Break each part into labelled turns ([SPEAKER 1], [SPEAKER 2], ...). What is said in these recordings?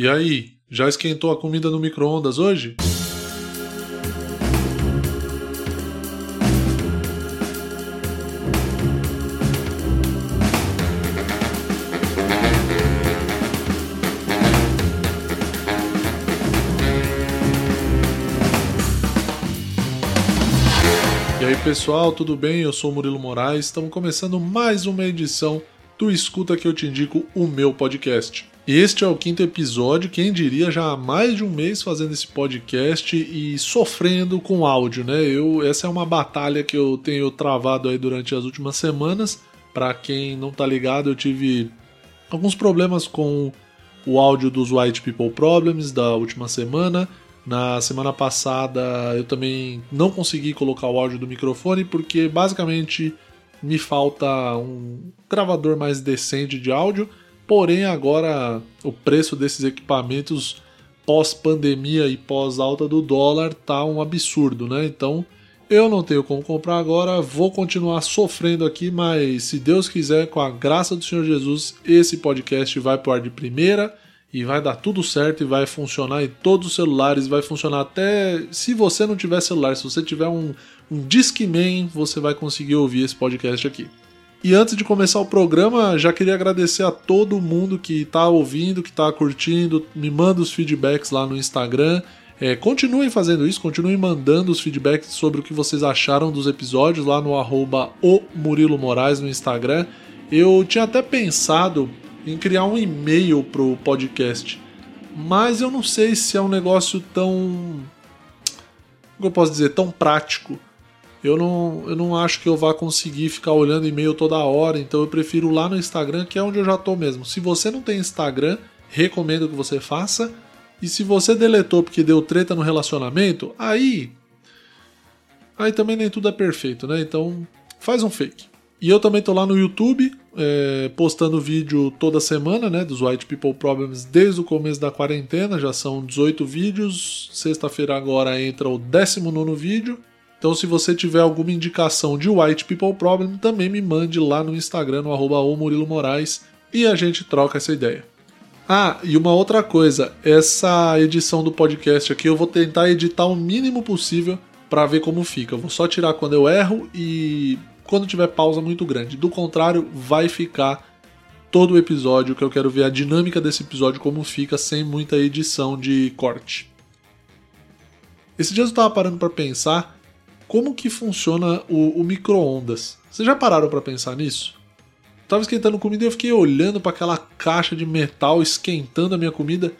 [SPEAKER 1] E aí, já esquentou a comida no micro-ondas hoje? E aí pessoal, tudo bem? Eu sou Murilo Moraes, estamos começando mais uma edição do Escuta que eu te indico o meu podcast. Este é o quinto episódio, quem diria, já há mais de um mês fazendo esse podcast e sofrendo com áudio, né? Eu, essa é uma batalha que eu tenho travado aí durante as últimas semanas. Para quem não tá ligado, eu tive alguns problemas com o áudio dos White People Problems da última semana. Na semana passada eu também não consegui colocar o áudio do microfone porque basicamente me falta um gravador mais decente de áudio. Porém, agora o preço desses equipamentos pós-pandemia e pós-alta do dólar tá um absurdo, né? Então eu não tenho como comprar agora, vou continuar sofrendo aqui, mas se Deus quiser, com a graça do Senhor Jesus, esse podcast vai pro ar de primeira e vai dar tudo certo e vai funcionar em todos os celulares, vai funcionar até se você não tiver celular, se você tiver um, um Discman, você vai conseguir ouvir esse podcast aqui. E antes de começar o programa, já queria agradecer a todo mundo que está ouvindo, que está curtindo, me manda os feedbacks lá no Instagram. É, continuem fazendo isso, continuem mandando os feedbacks sobre o que vocês acharam dos episódios lá no arroba o Murilo Moraes no Instagram. Eu tinha até pensado em criar um e-mail pro podcast. Mas eu não sei se é um negócio tão. Como eu posso dizer? Tão prático. Eu não, eu não acho que eu vá conseguir ficar olhando e-mail toda hora, então eu prefiro lá no Instagram, que é onde eu já tô mesmo. Se você não tem Instagram, recomendo que você faça. E se você deletou porque deu treta no relacionamento, aí. Aí também nem tudo é perfeito, né? Então faz um fake. E eu também tô lá no YouTube, é, postando vídeo toda semana, né, dos White People Problems desde o começo da quarentena, já são 18 vídeos. Sexta-feira agora entra o 19 vídeo. Então, se você tiver alguma indicação de White People Problem, também me mande lá no Instagram, no arroba Murilo Moraes, e a gente troca essa ideia. Ah, e uma outra coisa, essa edição do podcast aqui eu vou tentar editar o mínimo possível para ver como fica. Eu vou só tirar quando eu erro e quando tiver pausa muito grande. Do contrário, vai ficar todo o episódio, que eu quero ver a dinâmica desse episódio como fica sem muita edição de corte. Esses dias eu tava parando para pensar como que funciona o, o micro-ondas. Vocês já pararam para pensar nisso? tava esquentando comida e eu fiquei olhando para aquela caixa de metal esquentando a minha comida.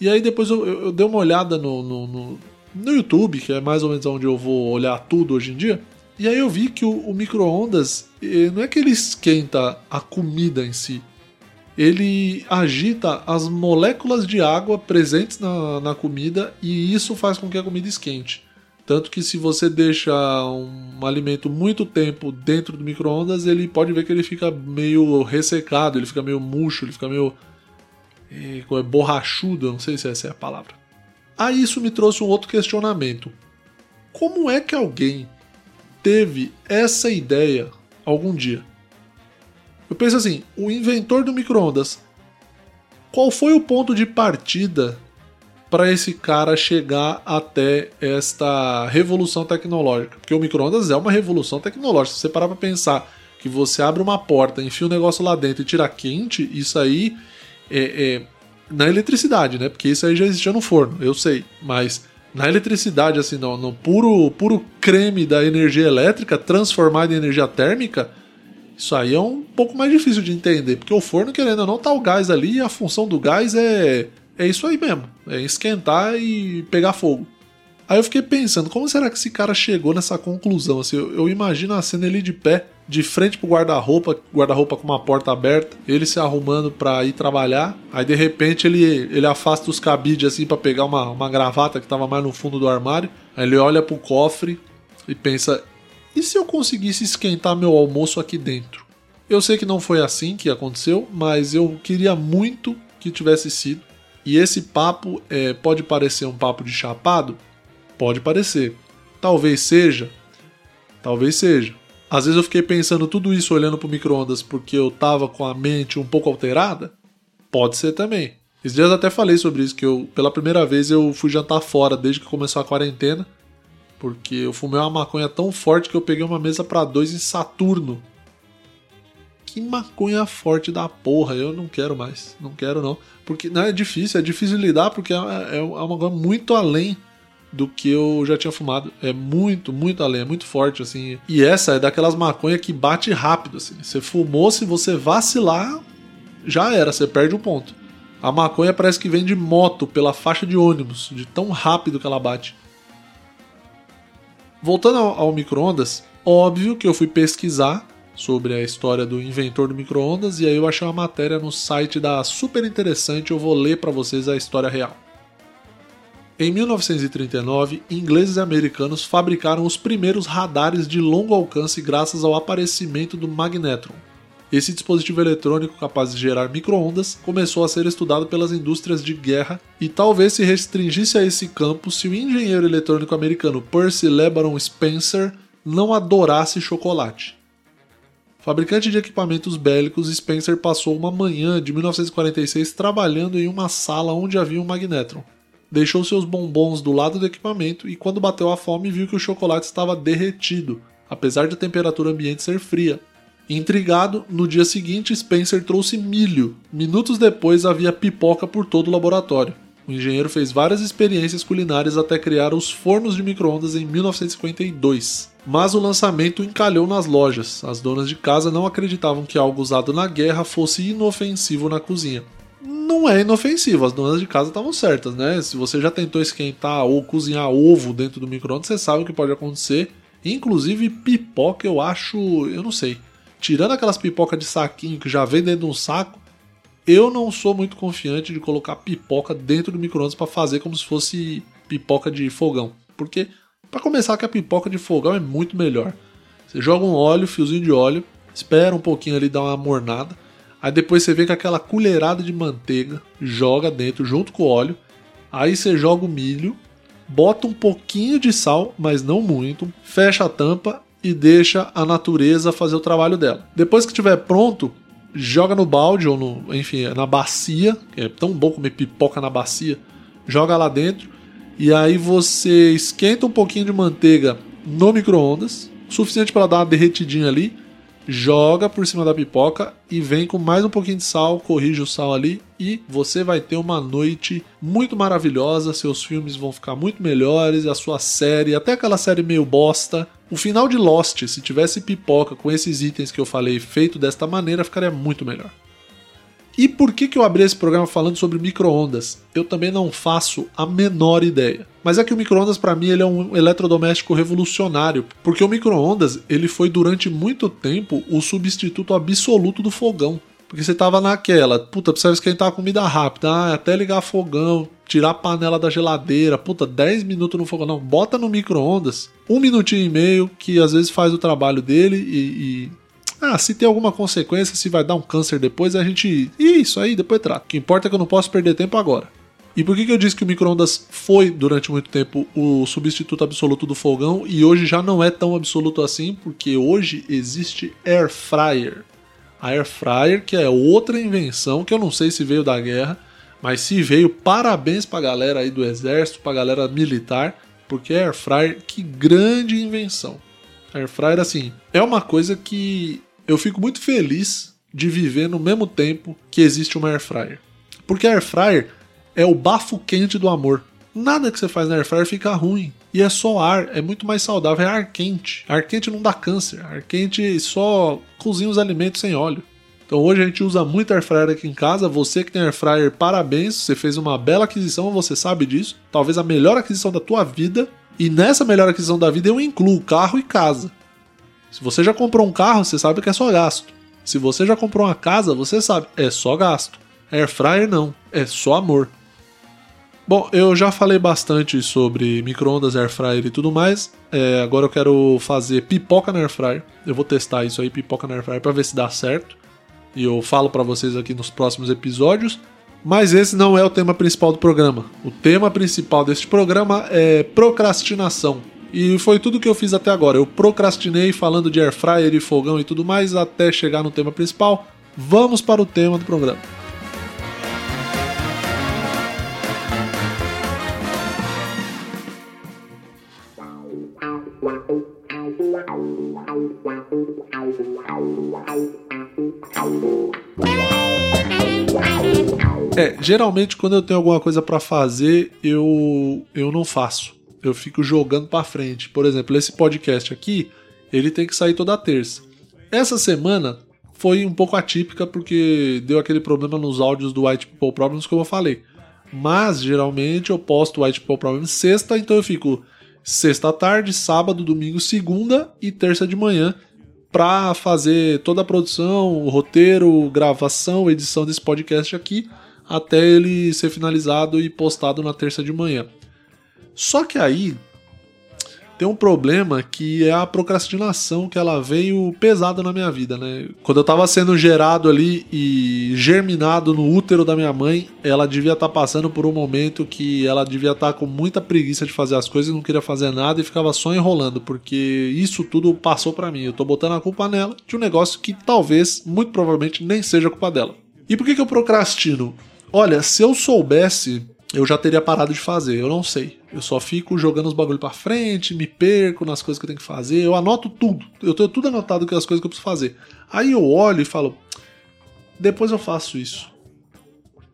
[SPEAKER 1] E aí depois eu, eu, eu dei uma olhada no, no, no, no YouTube, que é mais ou menos onde eu vou olhar tudo hoje em dia. E aí eu vi que o, o micro-ondas eh, não é que ele esquenta a comida em si, ele agita as moléculas de água presentes na, na comida e isso faz com que a comida esquente. Tanto que se você deixa um alimento muito tempo dentro do micro-ondas, ele pode ver que ele fica meio ressecado, ele fica meio murcho, ele fica meio é, borrachudo, não sei se essa é a palavra. Aí isso me trouxe um outro questionamento. Como é que alguém teve essa ideia algum dia. Eu penso assim: o inventor do micro-ondas, qual foi o ponto de partida para esse cara chegar até esta revolução tecnológica? Porque o micro-ondas é uma revolução tecnológica. Se você parar para pensar que você abre uma porta, enfia um negócio lá dentro e tira quente, isso aí é, é na eletricidade, né? Porque isso aí já existia no forno, eu sei, mas na eletricidade, assim, no, no, puro, puro creme da energia elétrica transformado em energia térmica, isso aí é um pouco mais difícil de entender, porque o forno, querendo ou não, tá o gás ali e a função do gás é, é isso aí mesmo: é esquentar e pegar fogo. Aí eu fiquei pensando, como será que esse cara chegou nessa conclusão? Assim, eu, eu imagino a cena ele de pé, de frente pro guarda-roupa, guarda-roupa com uma porta aberta, ele se arrumando para ir trabalhar. Aí de repente ele, ele afasta os cabides assim para pegar uma, uma gravata que tava mais no fundo do armário. Aí ele olha pro cofre e pensa: e se eu conseguisse esquentar meu almoço aqui dentro? Eu sei que não foi assim que aconteceu, mas eu queria muito que tivesse sido. E esse papo é, pode parecer um papo de chapado, Pode parecer. Talvez seja. Talvez seja. Às vezes eu fiquei pensando tudo isso olhando pro micro-ondas porque eu tava com a mente um pouco alterada. Pode ser também. Esses dias até falei sobre isso, que eu, pela primeira vez, eu fui jantar fora desde que começou a quarentena. Porque eu fumei uma maconha tão forte que eu peguei uma mesa para dois em Saturno. Que maconha forte da porra, eu não quero mais. Não quero não. Porque não é difícil, é difícil lidar porque é, é, é uma coisa muito além do que eu já tinha fumado. É muito, muito além, é muito forte, assim. E essa é daquelas maconhas que bate rápido, assim. Você fumou, se você vacilar, já era, você perde um ponto. A maconha parece que vem de moto pela faixa de ônibus, de tão rápido que ela bate. Voltando ao, ao micro-ondas, óbvio que eu fui pesquisar sobre a história do inventor do micro-ondas e aí eu achei uma matéria no site da Super Interessante, eu vou ler para vocês a história real. Em 1939, ingleses e americanos fabricaram os primeiros radares de longo alcance graças ao aparecimento do magnetron. Esse dispositivo eletrônico capaz de gerar microondas começou a ser estudado pelas indústrias de guerra e talvez se restringisse a esse campo se o engenheiro eletrônico americano Percy LeBaron Spencer não adorasse chocolate. Fabricante de equipamentos bélicos, Spencer passou uma manhã de 1946 trabalhando em uma sala onde havia um magnetron deixou seus bombons do lado do equipamento e, quando bateu a fome, viu que o chocolate estava derretido, apesar de a temperatura ambiente ser fria. Intrigado, no dia seguinte Spencer trouxe milho. Minutos depois havia pipoca por todo o laboratório. O engenheiro fez várias experiências culinárias até criar os fornos de microondas em 1952. Mas o lançamento encalhou nas lojas. As donas de casa não acreditavam que algo usado na guerra fosse inofensivo na cozinha não é inofensivo, as donas de casa estavam certas, né? Se você já tentou esquentar ou cozinhar ovo dentro do micro-ondas, você sabe o que pode acontecer. Inclusive pipoca, eu acho, eu não sei. Tirando aquelas pipocas de saquinho que já vem dentro de um saco, eu não sou muito confiante de colocar pipoca dentro do micro-ondas para fazer como se fosse pipoca de fogão. Porque, para começar, que a pipoca de fogão é muito melhor. Você joga um óleo, fiozinho de óleo, espera um pouquinho ali dar uma mornada Aí depois você vem com aquela colherada de manteiga, joga dentro junto com o óleo. Aí você joga o milho, bota um pouquinho de sal, mas não muito, fecha a tampa e deixa a natureza fazer o trabalho dela. Depois que estiver pronto, joga no balde ou no, enfim, na bacia, é tão bom comer pipoca na bacia, joga lá dentro e aí você esquenta um pouquinho de manteiga no micro-ondas, suficiente para dar uma derretidinha ali joga por cima da pipoca e vem com mais um pouquinho de sal, corrige o sal ali e você vai ter uma noite muito maravilhosa. Seus filmes vão ficar muito melhores, a sua série, até aquela série meio bosta. O final de Lost, se tivesse pipoca com esses itens que eu falei feito desta maneira, ficaria muito melhor. E por que, que eu abri esse programa falando sobre micro-ondas? Eu também não faço a menor ideia. Mas é que o micro-ondas para mim ele é um eletrodoméstico revolucionário, porque o micro-ondas ele foi durante muito tempo o substituto absoluto do fogão. Porque você tava naquela, puta, precisa esquentar a comida rápida, ah, até ligar fogão, tirar a panela da geladeira, puta, 10 minutos no fogão. Não, bota no micro-ondas, um minutinho e meio, que às vezes faz o trabalho dele e, e ah, se tem alguma consequência, se vai dar um câncer depois, a gente. Isso aí, depois trata. O que importa é que eu não posso perder tempo agora. E por que, que eu disse que o micro-ondas foi durante muito tempo o substituto absoluto do fogão e hoje já não é tão absoluto assim? Porque hoje existe air fryer. A air fryer, que é outra invenção que eu não sei se veio da guerra, mas se veio, parabéns pra galera aí do exército, pra galera militar, porque air fryer, que grande invenção. Air fryer, assim, é uma coisa que eu fico muito feliz de viver no mesmo tempo que existe uma air fryer. Porque a air fryer é o bafo quente do amor. Nada que você faz na air fryer fica ruim. E é só ar, é muito mais saudável, é ar quente. Ar quente não dá câncer, ar quente só cozinha os alimentos sem óleo. Então hoje a gente usa muito air fryer aqui em casa. Você que tem air fryer, parabéns, você fez uma bela aquisição, você sabe disso. Talvez a melhor aquisição da tua vida. E nessa melhor aquisição da vida eu incluo carro e casa. Se você já comprou um carro, você sabe que é só gasto. Se você já comprou uma casa, você sabe, é só gasto. Air fryer não, é só amor. Bom, eu já falei bastante sobre microondas, air fryer e tudo mais. É, agora eu quero fazer pipoca na air fryer. Eu vou testar isso aí, pipoca na air fryer, para ver se dá certo. E eu falo para vocês aqui nos próximos episódios. Mas esse não é o tema principal do programa. O tema principal deste programa é procrastinação. E foi tudo que eu fiz até agora. Eu procrastinei falando de air fryer e fogão e tudo mais até chegar no tema principal. Vamos para o tema do programa. É, geralmente quando eu tenho alguma coisa para fazer, eu eu não faço. Eu fico jogando para frente. Por exemplo, esse podcast aqui, ele tem que sair toda terça. Essa semana foi um pouco atípica porque deu aquele problema nos áudios do White People Problems, como eu falei. Mas geralmente eu posto White People Problems sexta, então eu fico sexta tarde, sábado, domingo, segunda e terça de manhã para fazer toda a produção, o roteiro, gravação, edição desse podcast aqui, até ele ser finalizado e postado na terça de manhã. Só que aí tem um problema que é a procrastinação que ela veio pesada na minha vida, né? Quando eu tava sendo gerado ali e germinado no útero da minha mãe, ela devia estar tá passando por um momento que ela devia estar tá com muita preguiça de fazer as coisas, não queria fazer nada e ficava só enrolando, porque isso tudo passou para mim. Eu tô botando a culpa nela de um negócio que talvez, muito provavelmente, nem seja culpa dela. E por que, que eu procrastino? Olha, se eu soubesse eu já teria parado de fazer. Eu não sei. Eu só fico jogando os bagulho para frente, me perco nas coisas que eu tenho que fazer. Eu anoto tudo. Eu tenho tudo anotado que as coisas que eu preciso fazer. Aí eu olho e falo, depois eu faço isso.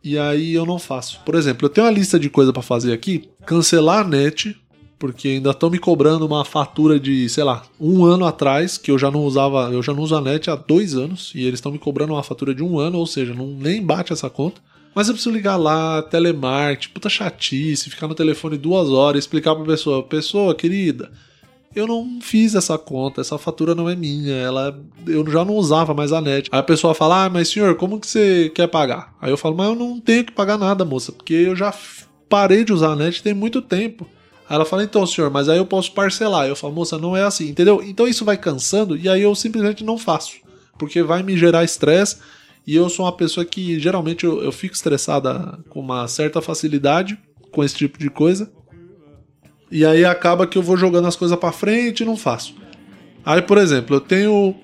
[SPEAKER 1] E aí eu não faço. Por exemplo, eu tenho uma lista de coisas para fazer aqui. Cancelar a net, porque ainda estão me cobrando uma fatura de, sei lá, um ano atrás, que eu já não usava, eu já não uso a net há dois anos, e eles estão me cobrando uma fatura de um ano, ou seja, não nem bate essa conta. Mas eu preciso ligar lá, telemarketing, puta chatice, ficar no telefone duas horas, explicar pra pessoa, pessoa querida, eu não fiz essa conta, essa fatura não é minha, ela eu já não usava mais a net. Aí a pessoa fala: "Ah, mas senhor, como que você quer pagar?" Aí eu falo: "Mas eu não tenho que pagar nada, moça, porque eu já parei de usar a net tem muito tempo." Aí ela fala: "Então, senhor, mas aí eu posso parcelar." Eu falo: "Moça, não é assim." Entendeu? Então isso vai cansando e aí eu simplesmente não faço, porque vai me gerar estresse e eu sou uma pessoa que geralmente eu, eu fico estressada com uma certa facilidade com esse tipo de coisa. E aí acaba que eu vou jogando as coisas para frente e não faço. Aí, por exemplo, eu tenho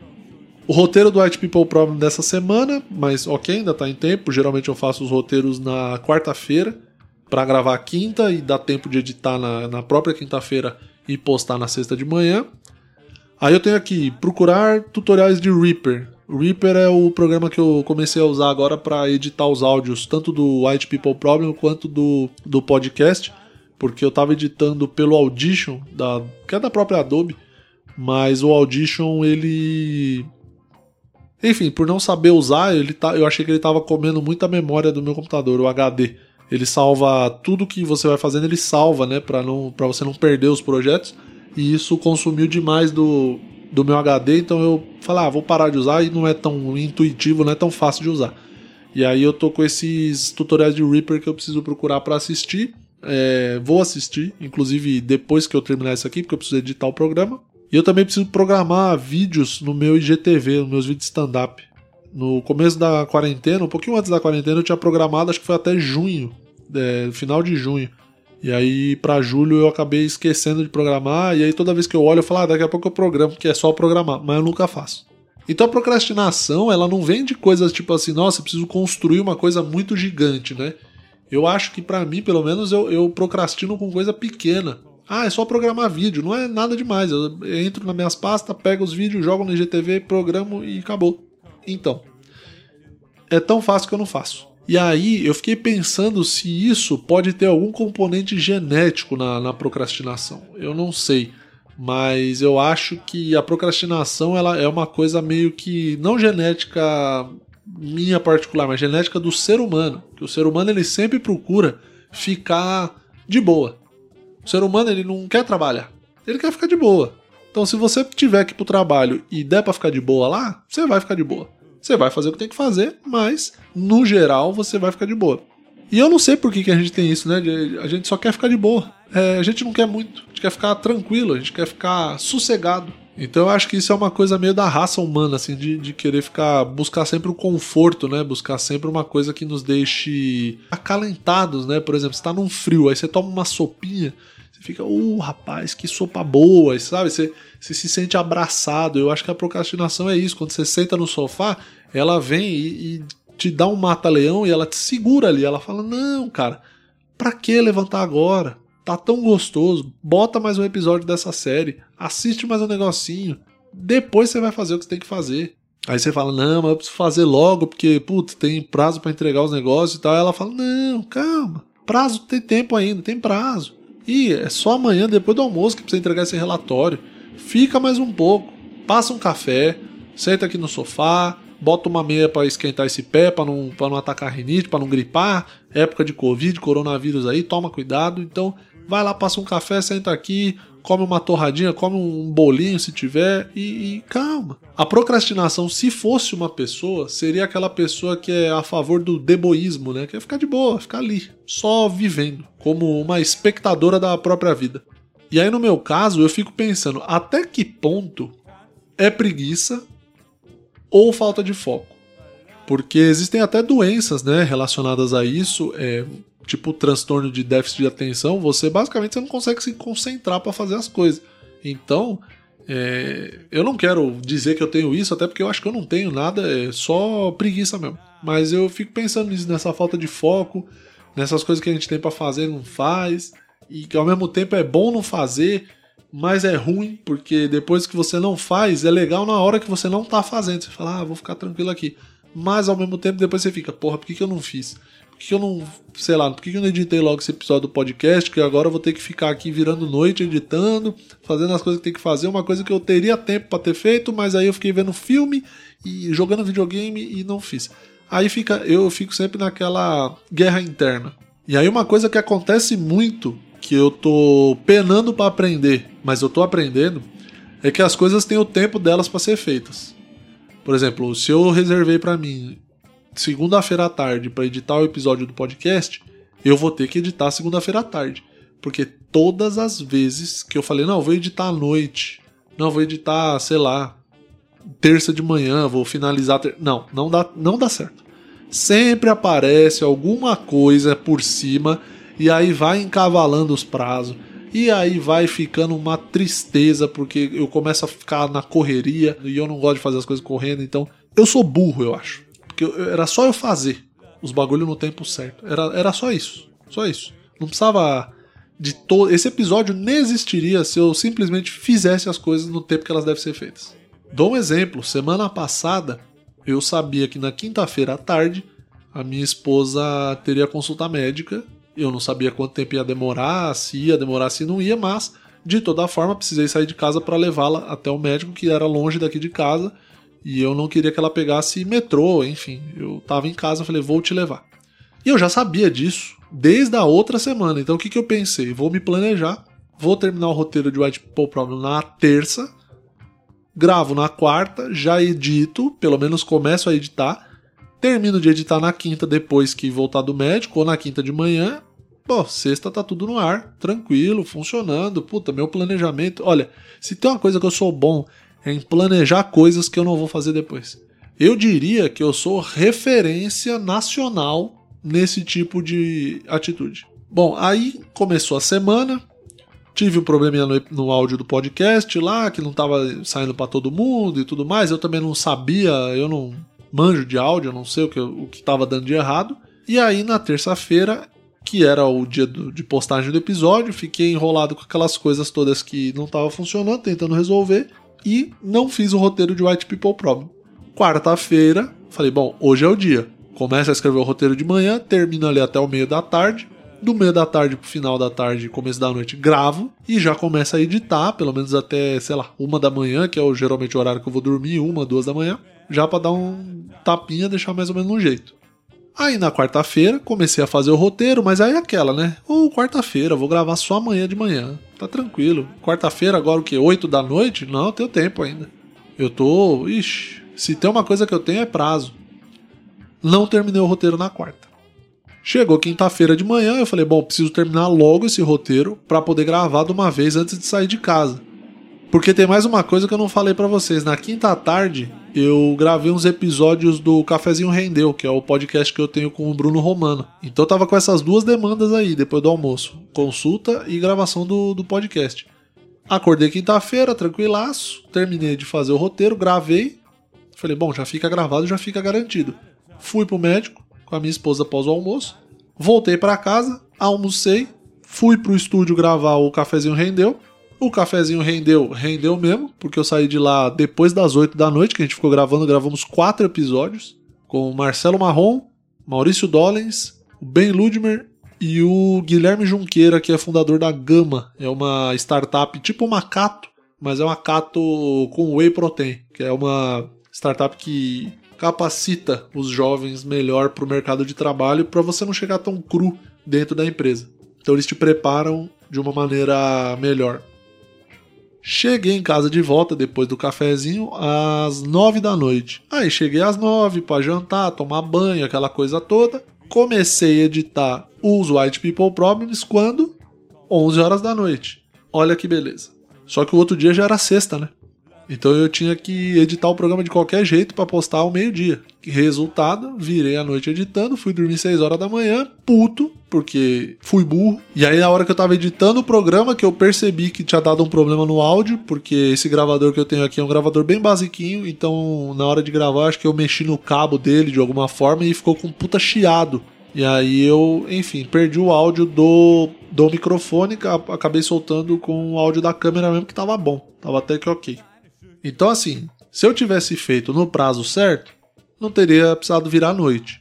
[SPEAKER 1] o roteiro do White People Problem dessa semana, mas ok, ainda tá em tempo. Geralmente eu faço os roteiros na quarta-feira para gravar a quinta e dá tempo de editar na, na própria quinta-feira e postar na sexta de manhã. Aí eu tenho aqui procurar tutoriais de Reaper. Reaper é o programa que eu comecei a usar agora para editar os áudios, tanto do White People Problem quanto do, do podcast, porque eu estava editando pelo Audition, da, que é da própria Adobe, mas o Audition ele. Enfim, por não saber usar, ele tá, eu achei que ele estava comendo muita memória do meu computador, o HD. Ele salva tudo que você vai fazendo, ele salva, né, para não para você não perder os projetos. E isso consumiu demais do, do meu HD, então eu falei, ah, vou parar de usar e não é tão intuitivo, não é tão fácil de usar. E aí eu tô com esses tutoriais de Reaper que eu preciso procurar para assistir. É, vou assistir, inclusive depois que eu terminar isso aqui, porque eu preciso editar o programa. E eu também preciso programar vídeos no meu IGTV, nos meus vídeos stand-up. No começo da quarentena, um pouquinho antes da quarentena, eu tinha programado, acho que foi até junho, é, final de junho. E aí, para julho, eu acabei esquecendo de programar. E aí, toda vez que eu olho, eu falo, ah, daqui a pouco eu programo, que é só programar. Mas eu nunca faço. Então, a procrastinação, ela não vem de coisas tipo assim, nossa, preciso construir uma coisa muito gigante, né? Eu acho que, para mim, pelo menos, eu, eu procrastino com coisa pequena. Ah, é só programar vídeo, não é nada demais. Eu entro nas minhas pastas, pego os vídeos, jogo no IGTV, programo e acabou. Então, é tão fácil que eu não faço. E aí eu fiquei pensando se isso pode ter algum componente genético na, na procrastinação. Eu não sei. Mas eu acho que a procrastinação ela é uma coisa meio que não genética minha particular, mas genética do ser humano. Que o ser humano ele sempre procura ficar de boa. O ser humano ele não quer trabalhar, ele quer ficar de boa. Então se você tiver que ir pro trabalho e der para ficar de boa lá, você vai ficar de boa. Você vai fazer o que tem que fazer, mas no geral você vai ficar de boa. E eu não sei por que, que a gente tem isso, né? A gente só quer ficar de boa. É, a gente não quer muito. A gente quer ficar tranquilo, a gente quer ficar sossegado. Então eu acho que isso é uma coisa meio da raça humana, assim, de, de querer ficar. buscar sempre o conforto, né? Buscar sempre uma coisa que nos deixe acalentados, né? Por exemplo, você tá num frio, aí você toma uma sopinha, você fica, uh, rapaz, que sopa boa, sabe? Você, você se sente abraçado. Eu acho que a procrastinação é isso. Quando você senta no sofá, ela vem e, e te dá um mata-leão e ela te segura ali. Ela fala: Não, cara, pra que levantar agora? Tá tão gostoso. Bota mais um episódio dessa série. Assiste mais um negocinho. Depois você vai fazer o que você tem que fazer. Aí você fala, não, mas eu preciso fazer logo, porque, putz, tem prazo para entregar os negócios e tal. Ela fala, não, calma, prazo tem tempo ainda, tem prazo. E é só amanhã, depois do almoço, que precisa entregar esse relatório. Fica mais um pouco, passa um café, senta aqui no sofá, bota uma meia para esquentar esse pé, para não, pra não atacar rinite, para não gripar. Época de Covid, coronavírus aí, toma cuidado. Então, vai lá, passa um café, senta aqui, come uma torradinha, come um bolinho se tiver e, e, calma. A procrastinação, se fosse uma pessoa, seria aquela pessoa que é a favor do deboísmo, né? Que é ficar de boa, ficar ali, só vivendo, como uma espectadora da própria vida. E aí, no meu caso, eu fico pensando até que ponto é preguiça ou falta de foco. Porque existem até doenças né, relacionadas a isso. É, tipo transtorno de déficit de atenção, você basicamente você não consegue se concentrar para fazer as coisas. Então, é, eu não quero dizer que eu tenho isso, até porque eu acho que eu não tenho nada, é só preguiça mesmo. Mas eu fico pensando nisso, nessa falta de foco, nessas coisas que a gente tem para fazer e não faz, e que ao mesmo tempo é bom não fazer, mas é ruim, porque depois que você não faz, é legal na hora que você não tá fazendo. Você fala, ah, vou ficar tranquilo aqui. Mas ao mesmo tempo, depois você fica, porra, por que, que eu não fiz? Por que eu não, sei lá, por que eu não editei logo esse episódio do podcast? Que agora eu vou ter que ficar aqui virando noite, editando, fazendo as coisas que tem que fazer, uma coisa que eu teria tempo para ter feito, mas aí eu fiquei vendo filme e jogando videogame e não fiz. Aí fica, eu fico sempre naquela guerra interna. E aí uma coisa que acontece muito, que eu tô penando para aprender, mas eu tô aprendendo, é que as coisas têm o tempo delas para ser feitas. Por exemplo, se eu reservei para mim segunda-feira à tarde para editar o episódio do podcast, eu vou ter que editar segunda-feira à tarde. Porque todas as vezes que eu falei, não, vou editar à noite, não, vou editar, sei lá, terça de manhã, vou finalizar. Ter... Não, não dá, não dá certo. Sempre aparece alguma coisa por cima e aí vai encavalando os prazos. E aí vai ficando uma tristeza, porque eu começo a ficar na correria e eu não gosto de fazer as coisas correndo, então eu sou burro, eu acho. Porque eu, era só eu fazer os bagulho no tempo certo. Era, era só isso. Só isso. Não precisava de todo. Esse episódio nem existiria se eu simplesmente fizesse as coisas no tempo que elas devem ser feitas. Dou um exemplo. Semana passada, eu sabia que na quinta-feira à tarde a minha esposa teria consulta médica. Eu não sabia quanto tempo ia demorar, se ia demorar, se não ia, mas de toda forma precisei sair de casa para levá-la até o médico que era longe daqui de casa e eu não queria que ela pegasse metrô, enfim. Eu tava em casa, falei, vou te levar. E eu já sabia disso desde a outra semana. Então o que, que eu pensei? Vou me planejar, vou terminar o roteiro de White People Problem na terça, gravo na quarta, já edito, pelo menos começo a editar, termino de editar na quinta depois que voltar do médico, ou na quinta de manhã. Pô, sexta tá tudo no ar, tranquilo, funcionando. Puta, meu planejamento. Olha, se tem uma coisa que eu sou bom em planejar coisas que eu não vou fazer depois. Eu diria que eu sou referência nacional nesse tipo de atitude. Bom, aí começou a semana, tive um probleminha no, no áudio do podcast lá, que não estava saindo para todo mundo e tudo mais. Eu também não sabia, eu não manjo de áudio, eu não sei o que o estava dando de errado. E aí na terça-feira, que era o dia do, de postagem do episódio, fiquei enrolado com aquelas coisas todas que não estavam funcionando, tentando resolver e não fiz o roteiro de White People Problem. Quarta-feira, falei, bom, hoje é o dia. Começa a escrever o roteiro de manhã, termina ali até o meio da tarde. Do meio da tarde pro final da tarde, começo da noite, gravo e já começa a editar, pelo menos até, sei lá, uma da manhã, que é o, geralmente o horário que eu vou dormir, uma, duas da manhã, já para dar um tapinha, deixar mais ou menos no jeito. Aí na quarta-feira comecei a fazer o roteiro, mas aí é aquela, né? Ou oh, quarta-feira, vou gravar só amanhã de manhã tá tranquilo. Quarta-feira, agora o que? 8 da noite? Não, tenho tempo ainda. Eu tô. Ixi, se tem uma coisa que eu tenho é prazo. Não terminei o roteiro na quarta. Chegou quinta-feira de manhã, eu falei, bom, preciso terminar logo esse roteiro para poder gravar de uma vez antes de sair de casa. Porque tem mais uma coisa que eu não falei para vocês. Na quinta tarde, eu gravei uns episódios do Cafezinho Rendeu, que é o podcast que eu tenho com o Bruno Romano. Então eu tava com essas duas demandas aí depois do almoço: consulta e gravação do, do podcast. Acordei quinta-feira, tranquilaço, terminei de fazer o roteiro, gravei. Falei, bom, já fica gravado, já fica garantido. Fui pro médico com a minha esposa após o almoço. Voltei para casa, almocei, fui pro estúdio gravar o Cafezinho Rendeu O cafezinho rendeu, rendeu mesmo, porque eu saí de lá depois das 8 da noite, que a gente ficou gravando, gravamos quatro episódios, com o Marcelo Marrom, Maurício Dollens, o Ben Ludmer e o Guilherme Junqueira, que é fundador da Gama. É uma startup tipo uma Cato, mas é uma Cato com whey protein, que é uma startup que capacita os jovens melhor para o mercado de trabalho para você não chegar tão cru dentro da empresa. Então eles te preparam de uma maneira melhor. Cheguei em casa de volta depois do cafezinho às nove da noite. Aí cheguei às nove para jantar, tomar banho, aquela coisa toda. Comecei a editar os White People Problems quando 11 horas da noite. Olha que beleza. Só que o outro dia já era sexta, né? Então eu tinha que editar o programa de qualquer jeito para postar ao meio-dia. Resultado, virei a noite editando, fui dormir 6 horas da manhã, puto, porque fui burro. E aí, na hora que eu tava editando o programa, que eu percebi que tinha dado um problema no áudio, porque esse gravador que eu tenho aqui é um gravador bem basiquinho, então na hora de gravar, acho que eu mexi no cabo dele de alguma forma e ficou com puta chiado. E aí eu, enfim, perdi o áudio do, do microfone, acabei soltando com o áudio da câmera mesmo que tava bom, tava até que ok. Então, assim, se eu tivesse feito no prazo certo, não teria precisado virar noite.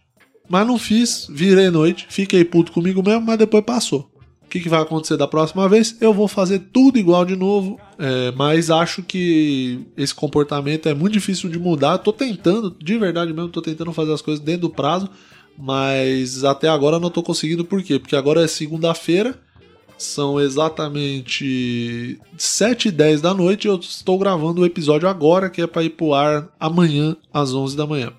[SPEAKER 1] Mas não fiz, virei noite, fiquei puto comigo mesmo, mas depois passou. O que, que vai acontecer da próxima vez? Eu vou fazer tudo igual de novo, é, mas acho que esse comportamento é muito difícil de mudar. Tô tentando, de verdade mesmo, tô tentando fazer as coisas dentro do prazo, mas até agora não tô conseguindo, por quê? Porque agora é segunda-feira são exatamente 7 e 10 da noite eu estou gravando o episódio agora, que é para ir pro ar amanhã às 11 da manhã.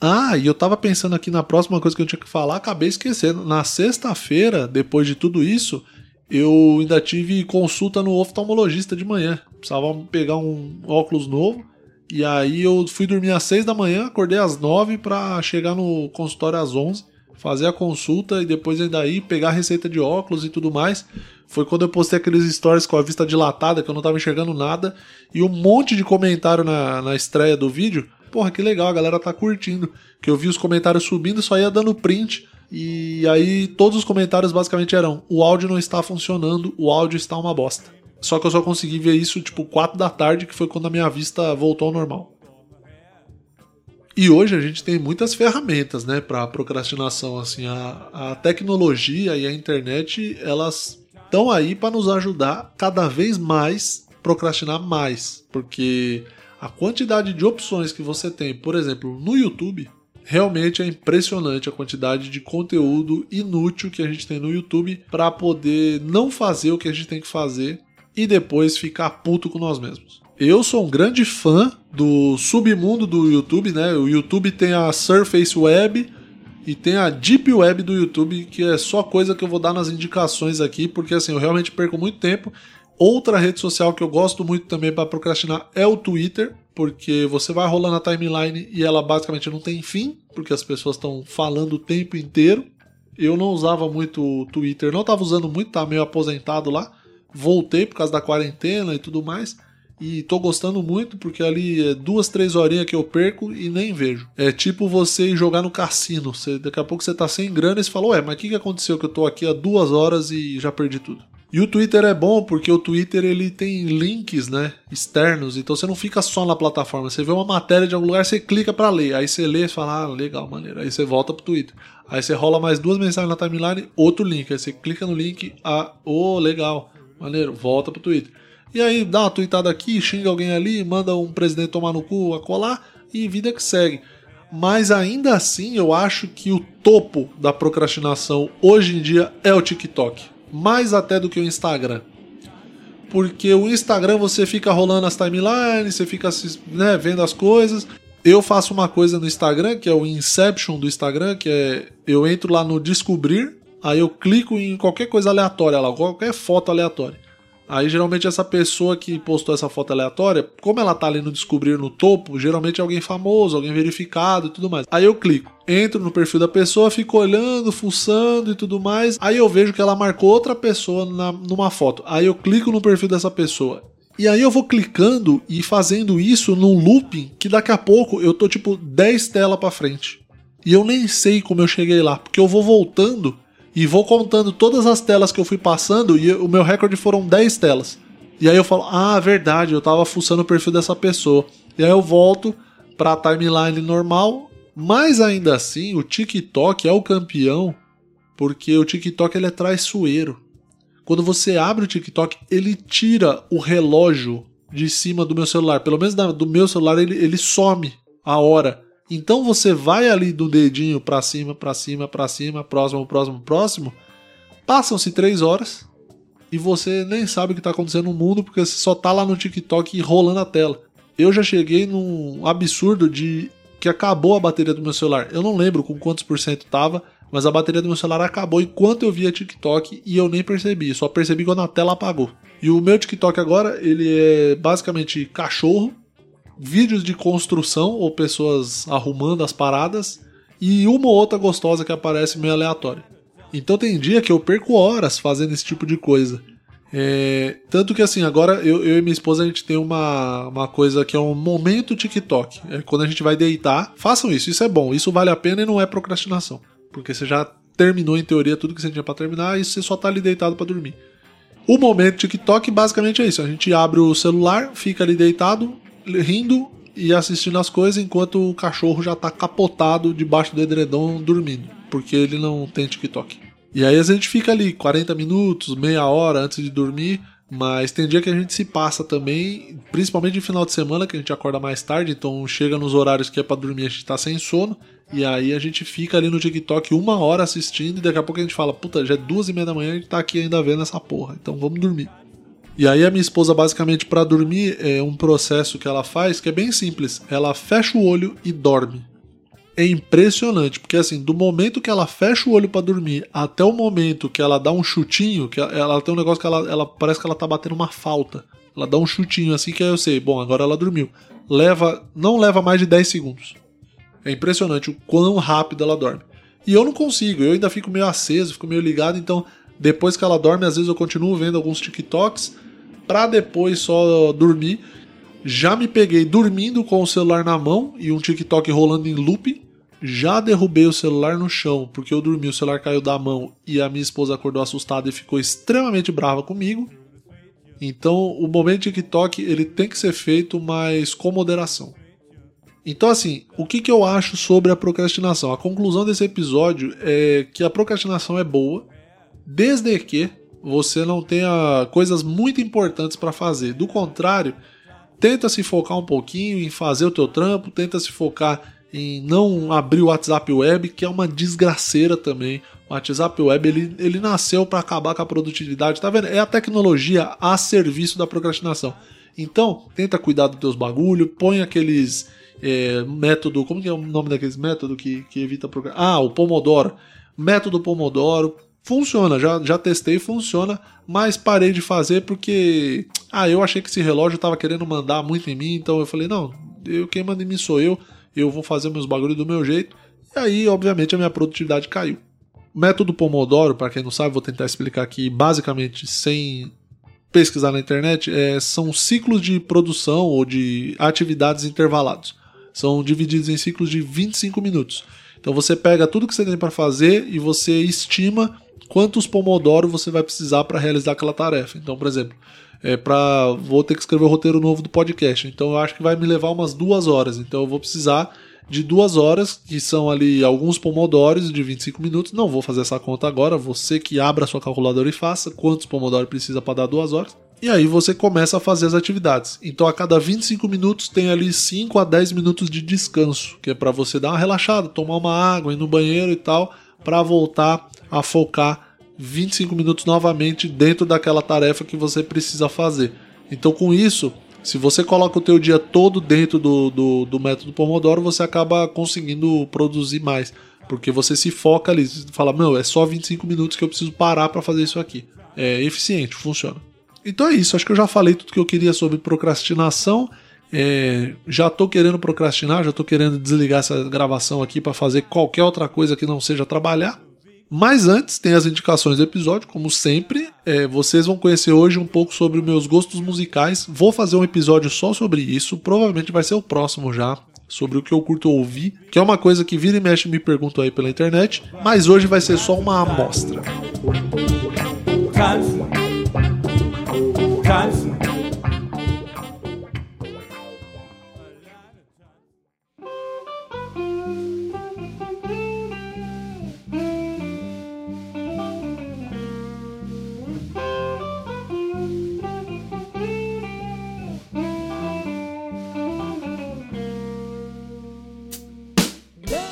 [SPEAKER 1] Ah, e eu tava pensando aqui na próxima coisa que eu tinha que falar, acabei esquecendo. Na sexta-feira, depois de tudo isso, eu ainda tive consulta no oftalmologista de manhã. Precisava pegar um óculos novo. E aí eu fui dormir às 6 da manhã, acordei às 9 para chegar no consultório às 11 fazer a consulta e depois ainda ir pegar a receita de óculos e tudo mais. Foi quando eu postei aqueles stories com a vista dilatada, que eu não tava enxergando nada, e um monte de comentário na, na estreia do vídeo. Porra, que legal, a galera tá curtindo. Que eu vi os comentários subindo, só ia dando print. E aí todos os comentários basicamente eram: o áudio não está funcionando, o áudio está uma bosta. Só que eu só consegui ver isso tipo 4 da tarde, que foi quando a minha vista voltou ao normal. E hoje a gente tem muitas ferramentas, né, para procrastinação. Assim, a, a tecnologia e a internet elas estão aí para nos ajudar cada vez mais procrastinar mais, porque a quantidade de opções que você tem, por exemplo, no YouTube, realmente é impressionante a quantidade de conteúdo inútil que a gente tem no YouTube para poder não fazer o que a gente tem que fazer e depois ficar puto com nós mesmos. Eu sou um grande fã do submundo do YouTube, né? O YouTube tem a Surface Web e tem a Deep Web do YouTube, que é só coisa que eu vou dar nas indicações aqui, porque assim, eu realmente perco muito tempo. Outra rede social que eu gosto muito também para procrastinar é o Twitter, porque você vai rolando a timeline e ela basicamente não tem fim, porque as pessoas estão falando o tempo inteiro. Eu não usava muito o Twitter, não estava usando muito, tá meio aposentado lá. Voltei por causa da quarentena e tudo mais. E tô gostando muito porque ali é duas, três horinhas que eu perco e nem vejo. É tipo você jogar no cassino. Você, daqui a pouco você tá sem grana e você fala, ué, mas o que, que aconteceu que eu tô aqui há duas horas e já perdi tudo? E o Twitter é bom porque o Twitter ele tem links, né, externos, então você não fica só na plataforma. Você vê uma matéria de algum lugar, você clica para ler, aí você lê e fala, ah, legal, maneiro. Aí você volta pro Twitter. Aí você rola mais duas mensagens na timeline, outro link. Aí você clica no link, ah, oh, legal, maneiro, volta pro Twitter. E aí dá uma tweetada aqui, xinga alguém ali, manda um presidente tomar no cu, a colar e vida que segue. Mas ainda assim, eu acho que o topo da procrastinação hoje em dia é o TikTok. Mais até do que o Instagram. Porque o Instagram você fica rolando as timelines, você fica né, vendo as coisas. Eu faço uma coisa no Instagram, que é o Inception do Instagram, que é eu entro lá no descobrir, aí eu clico em qualquer coisa aleatória lá, qualquer foto aleatória. Aí geralmente essa pessoa que postou essa foto aleatória, como ela tá ali no descobrir no topo, geralmente é alguém famoso, alguém verificado e tudo mais. Aí eu clico, entro no perfil da pessoa, fico olhando, fuçando e tudo mais. Aí eu vejo que ela marcou outra pessoa na, numa foto. Aí eu clico no perfil dessa pessoa. E aí eu vou clicando e fazendo isso num looping que daqui a pouco eu tô tipo 10 telas para frente. E eu nem sei como eu cheguei lá, porque eu vou voltando e vou contando todas as telas que eu fui passando e o meu recorde foram 10 telas. E aí eu falo, ah, verdade, eu tava fuçando o perfil dessa pessoa. E aí eu volto pra timeline normal, mas ainda assim o TikTok é o campeão, porque o TikTok ele é traiçoeiro. Quando você abre o TikTok, ele tira o relógio de cima do meu celular. Pelo menos do meu celular, ele, ele some a hora. Então você vai ali do dedinho para cima, para cima, para cima, próximo, próximo, próximo. Passam-se três horas e você nem sabe o que está acontecendo no mundo porque você só tá lá no TikTok rolando a tela. Eu já cheguei num absurdo de que acabou a bateria do meu celular. Eu não lembro com quantos por cento tava, mas a bateria do meu celular acabou enquanto eu via TikTok e eu nem percebi, só percebi quando a tela apagou. E o meu TikTok agora, ele é basicamente cachorro, vídeos de construção ou pessoas arrumando as paradas e uma ou outra gostosa que aparece meio aleatória. Então tem dia que eu perco horas fazendo esse tipo de coisa. É, tanto que assim, agora eu, eu, e minha esposa a gente tem uma, uma coisa que é um momento TikTok. É quando a gente vai deitar, façam isso, isso é bom, isso vale a pena e não é procrastinação. Porque você já terminou em teoria tudo que você tinha para terminar e você só tá ali deitado para dormir. O momento TikTok basicamente é isso: a gente abre o celular, fica ali deitado, rindo e assistindo as coisas enquanto o cachorro já tá capotado debaixo do edredom dormindo, porque ele não tem TikTok. E aí a gente fica ali 40 minutos, meia hora antes de dormir, mas tem dia que a gente se passa também, principalmente de final de semana, que a gente acorda mais tarde, então chega nos horários que é para dormir, a gente tá sem sono, e aí a gente fica ali no TikTok uma hora assistindo, e daqui a pouco a gente fala, puta, já é duas e meia da manhã, a gente tá aqui ainda vendo essa porra, então vamos dormir. E aí a minha esposa, basicamente, para dormir, é um processo que ela faz que é bem simples. Ela fecha o olho e dorme é impressionante, porque assim, do momento que ela fecha o olho para dormir até o momento que ela dá um chutinho, que ela, tem um negócio que ela, ela parece que ela tá batendo uma falta. Ela dá um chutinho assim que aí eu sei, bom, agora ela dormiu. Leva, não leva mais de 10 segundos. É impressionante o quão rápido ela dorme. E eu não consigo, eu ainda fico meio aceso, fico meio ligado, então depois que ela dorme, às vezes eu continuo vendo alguns TikToks para depois só dormir. Já me peguei dormindo com o celular na mão e um TikTok rolando em loop já derrubei o celular no chão porque eu dormi, o celular caiu da mão e a minha esposa acordou assustada e ficou extremamente brava comigo. Então, o momento TikTok ele tem que ser feito, mas com moderação. Então, assim, o que, que eu acho sobre a procrastinação? A conclusão desse episódio é que a procrastinação é boa, desde que você não tenha coisas muito importantes para fazer. Do contrário, tenta se focar um pouquinho em fazer o teu trampo, tenta se focar em não abrir o WhatsApp Web, que é uma desgraceira também. O WhatsApp Web ele, ele nasceu para acabar com a produtividade, tá vendo? É a tecnologia a serviço da procrastinação. Então, tenta cuidar dos teus bagulho, põe aqueles é, método, como que é o nome daqueles métodos que, que evita procrastinação? Ah, o Pomodoro. Método Pomodoro. Funciona, já, já testei, funciona, mas parei de fazer porque ah, eu achei que esse relógio estava querendo mandar muito em mim, então eu falei, não, eu, quem manda em mim sou eu, eu vou fazer meus bagulhos do meu jeito. E aí, obviamente, a minha produtividade caiu. Método Pomodoro, para quem não sabe, vou tentar explicar aqui basicamente sem pesquisar na internet, é, são ciclos de produção ou de atividades intervalados. São divididos em ciclos de 25 minutos. Então você pega tudo que você tem para fazer e você estima quantos Pomodoro você vai precisar para realizar aquela tarefa. Então, por exemplo, é para vou ter que escrever o roteiro novo do podcast. Então eu acho que vai me levar umas duas horas. Então eu vou precisar de duas horas, que são ali alguns pomodoros de 25 minutos. Não vou fazer essa conta agora. Você que abra sua calculadora e faça quantos pomodoros precisa para dar duas horas. E aí você começa a fazer as atividades. Então a cada 25 minutos tem ali 5 a 10 minutos de descanso, que é para você dar uma relaxada, tomar uma água, ir no banheiro e tal, para voltar a focar 25 minutos novamente dentro daquela tarefa que você precisa fazer. Então, com isso, se você coloca o teu dia todo dentro do, do, do método Pomodoro, você acaba conseguindo produzir mais. Porque você se foca ali, você fala, meu, é só 25 minutos que eu preciso parar para fazer isso aqui. É eficiente, funciona. Então é isso, acho que eu já falei tudo que eu queria sobre procrastinação. É, já tô querendo procrastinar, já tô querendo desligar essa gravação aqui para fazer qualquer outra coisa que não seja trabalhar. Mas antes, tem as indicações do episódio, como sempre. É, vocês vão conhecer hoje um pouco sobre meus gostos musicais. Vou fazer um episódio só sobre isso. Provavelmente vai ser o próximo já. Sobre o que eu curto ouvir, que é uma coisa que vira e mexe me perguntam aí pela internet, mas hoje vai ser só uma amostra. Cause.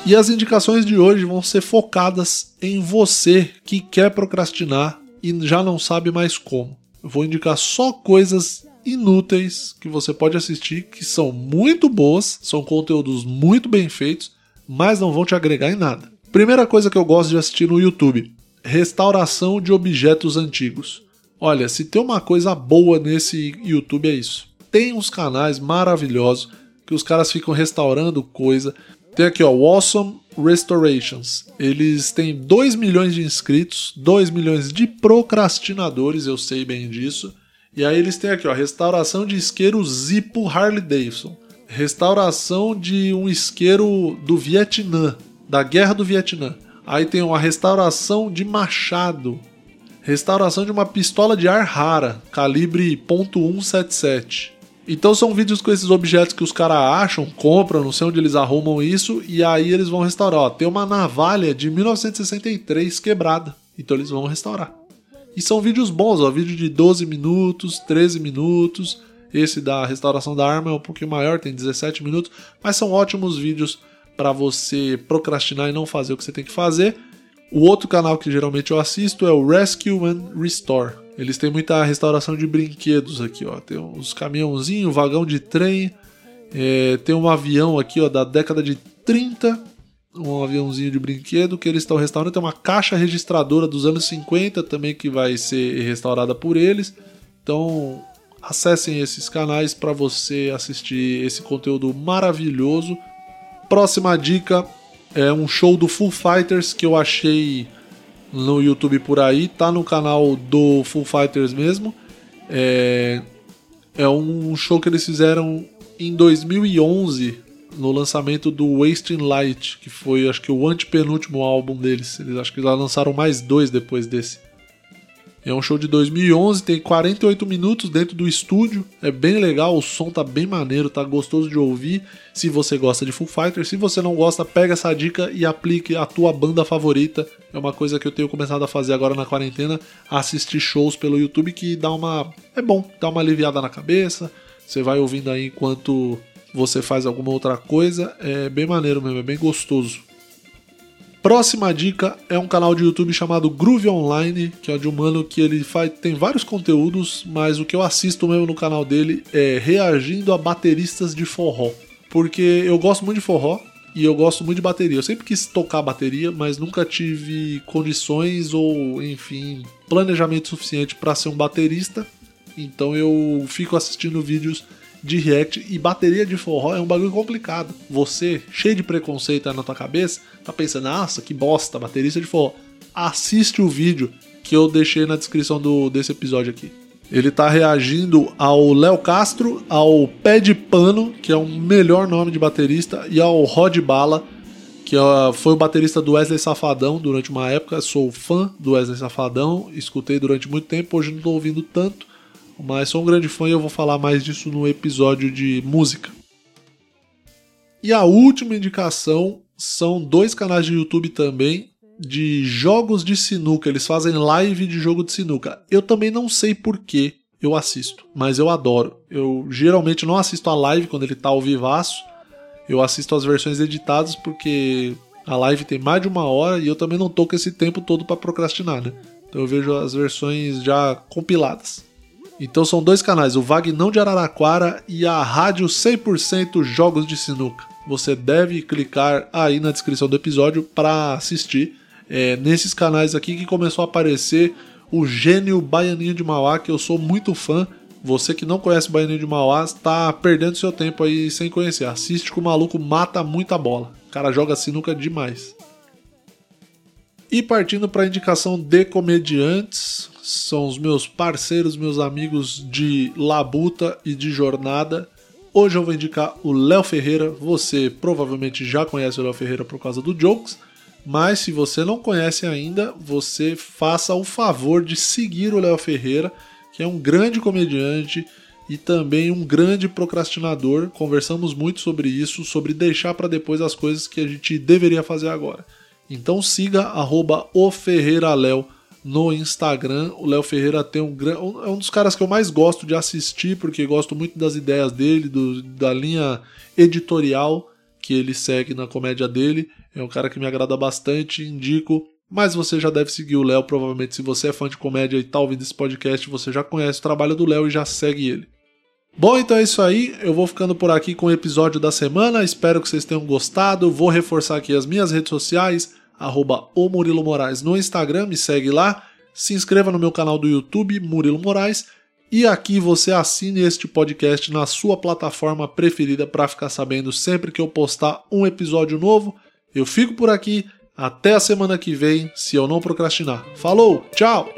[SPEAKER 1] E as indicações de hoje vão ser focadas em você que quer procrastinar e já não sabe mais como. Eu vou indicar só coisas inúteis que você pode assistir, que são muito boas, são conteúdos muito bem feitos, mas não vão te agregar em nada. Primeira coisa que eu gosto de assistir no YouTube: restauração de objetos antigos. Olha, se tem uma coisa boa nesse YouTube é isso. Tem uns canais maravilhosos que os caras ficam restaurando coisa. Tem aqui, ó, Awesome Restorations. Eles têm 2 milhões de inscritos, 2 milhões de procrastinadores, eu sei bem disso. E aí eles têm aqui, ó, restauração de isqueiro Zippo Harley Davidson. Restauração de um isqueiro do Vietnã, da Guerra do Vietnã. Aí tem uma restauração de machado. Restauração de uma pistola de ar rara, calibre .177. Então são vídeos com esses objetos que os caras acham, compram, não sei onde eles arrumam isso, e aí eles vão restaurar. Ó, tem uma navalha de 1963 quebrada, então eles vão restaurar. E são vídeos bons, ó, vídeo de 12 minutos, 13 minutos. Esse da restauração da arma é um pouquinho maior, tem 17 minutos, mas são ótimos vídeos para você procrastinar e não fazer o que você tem que fazer. O outro canal que geralmente eu assisto é o Rescue and Restore. Eles têm muita restauração de brinquedos aqui, ó. Tem uns caminhãozinhos, vagão de trem. É, tem um avião aqui, ó, da década de 30. Um aviãozinho de brinquedo que eles estão restaurando. Tem uma caixa registradora dos anos 50 também que vai ser restaurada por eles. Então, acessem esses canais para você assistir esse conteúdo maravilhoso. Próxima dica é um show do Full Fighters que eu achei no YouTube por aí, tá no canal do Full Fighters mesmo. É, é um show que eles fizeram em 2011 no lançamento do Wasting Light, que foi acho que o antepenúltimo álbum deles. Eles acho que já lançaram mais dois depois desse. É um show de 2011, tem 48 minutos dentro do estúdio, é bem legal, o som tá bem maneiro, tá gostoso de ouvir. Se você gosta de Full Fighter, se você não gosta, pega essa dica e aplique a tua banda favorita. É uma coisa que eu tenho começado a fazer agora na quarentena, assistir shows pelo YouTube que dá uma é bom, dá uma aliviada na cabeça. Você vai ouvindo aí enquanto você faz alguma outra coisa, é bem maneiro mesmo, é bem gostoso. Próxima dica é um canal de YouTube chamado Groove Online, que é de um mano que ele faz, tem vários conteúdos, mas o que eu assisto mesmo no canal dele é reagindo a bateristas de forró. Porque eu gosto muito de forró e eu gosto muito de bateria. Eu sempre quis tocar bateria, mas nunca tive condições ou, enfim, planejamento suficiente para ser um baterista. Então eu fico assistindo vídeos de react e bateria de forró é um bagulho complicado. Você, cheio de preconceito aí na tua cabeça, tá pensando, nossa, que bosta, baterista de forró. Assiste o vídeo que eu deixei na descrição do, desse episódio aqui. Ele tá reagindo ao Léo Castro, ao Pé de Pano, que é o melhor nome de baterista, e ao Rod Bala, que foi o baterista do Wesley Safadão durante uma época. Sou fã do Wesley Safadão, escutei durante muito tempo, hoje não tô ouvindo tanto mas sou um grande fã e eu vou falar mais disso no episódio de música. E a última indicação são dois canais de YouTube também de jogos de sinuca. Eles fazem live de jogo de sinuca. Eu também não sei por que eu assisto, mas eu adoro. Eu geralmente não assisto a live quando ele tá ao vivaço. Eu assisto as versões editadas porque a live tem mais de uma hora e eu também não tô com esse tempo todo para procrastinar, né? Então eu vejo as versões já compiladas. Então são dois canais, o Vagnão de Araraquara e a Rádio 100% Jogos de Sinuca. Você deve clicar aí na descrição do episódio para assistir é, nesses canais aqui que começou a aparecer o gênio Baianinho de Mauá, que eu sou muito fã. Você que não conhece Baianinho de Mauá está perdendo seu tempo aí sem conhecer. Assiste que o maluco mata muita bola. O cara joga sinuca demais. E partindo para a indicação de comediantes, são os meus parceiros, meus amigos de labuta e de jornada. Hoje eu vou indicar o Léo Ferreira. Você provavelmente já conhece o Léo Ferreira por causa do Jokes, mas se você não conhece ainda, você faça o favor de seguir o Léo Ferreira, que é um grande comediante e também um grande procrastinador. Conversamos muito sobre isso, sobre deixar para depois as coisas que a gente deveria fazer agora. Então siga arroba o Ferreira Léo no Instagram. O Léo Ferreira tem um é um dos caras que eu mais gosto de assistir, porque gosto muito das ideias dele, do, da linha editorial que ele segue na comédia dele. É um cara que me agrada bastante, indico. Mas você já deve seguir o Léo, provavelmente se você é fã de comédia e tá ouvindo esse podcast, você já conhece o trabalho do Léo e já segue ele. Bom, então é isso aí. Eu vou ficando por aqui com o episódio da semana. Espero que vocês tenham gostado. Vou reforçar aqui as minhas redes sociais, arroba o Murilo Moraes no Instagram, me segue lá. Se inscreva no meu canal do YouTube, Murilo Moraes. E aqui você assine este podcast na sua plataforma preferida para ficar sabendo sempre que eu postar um episódio novo. Eu fico por aqui. Até a semana que vem, se eu não procrastinar. Falou, tchau!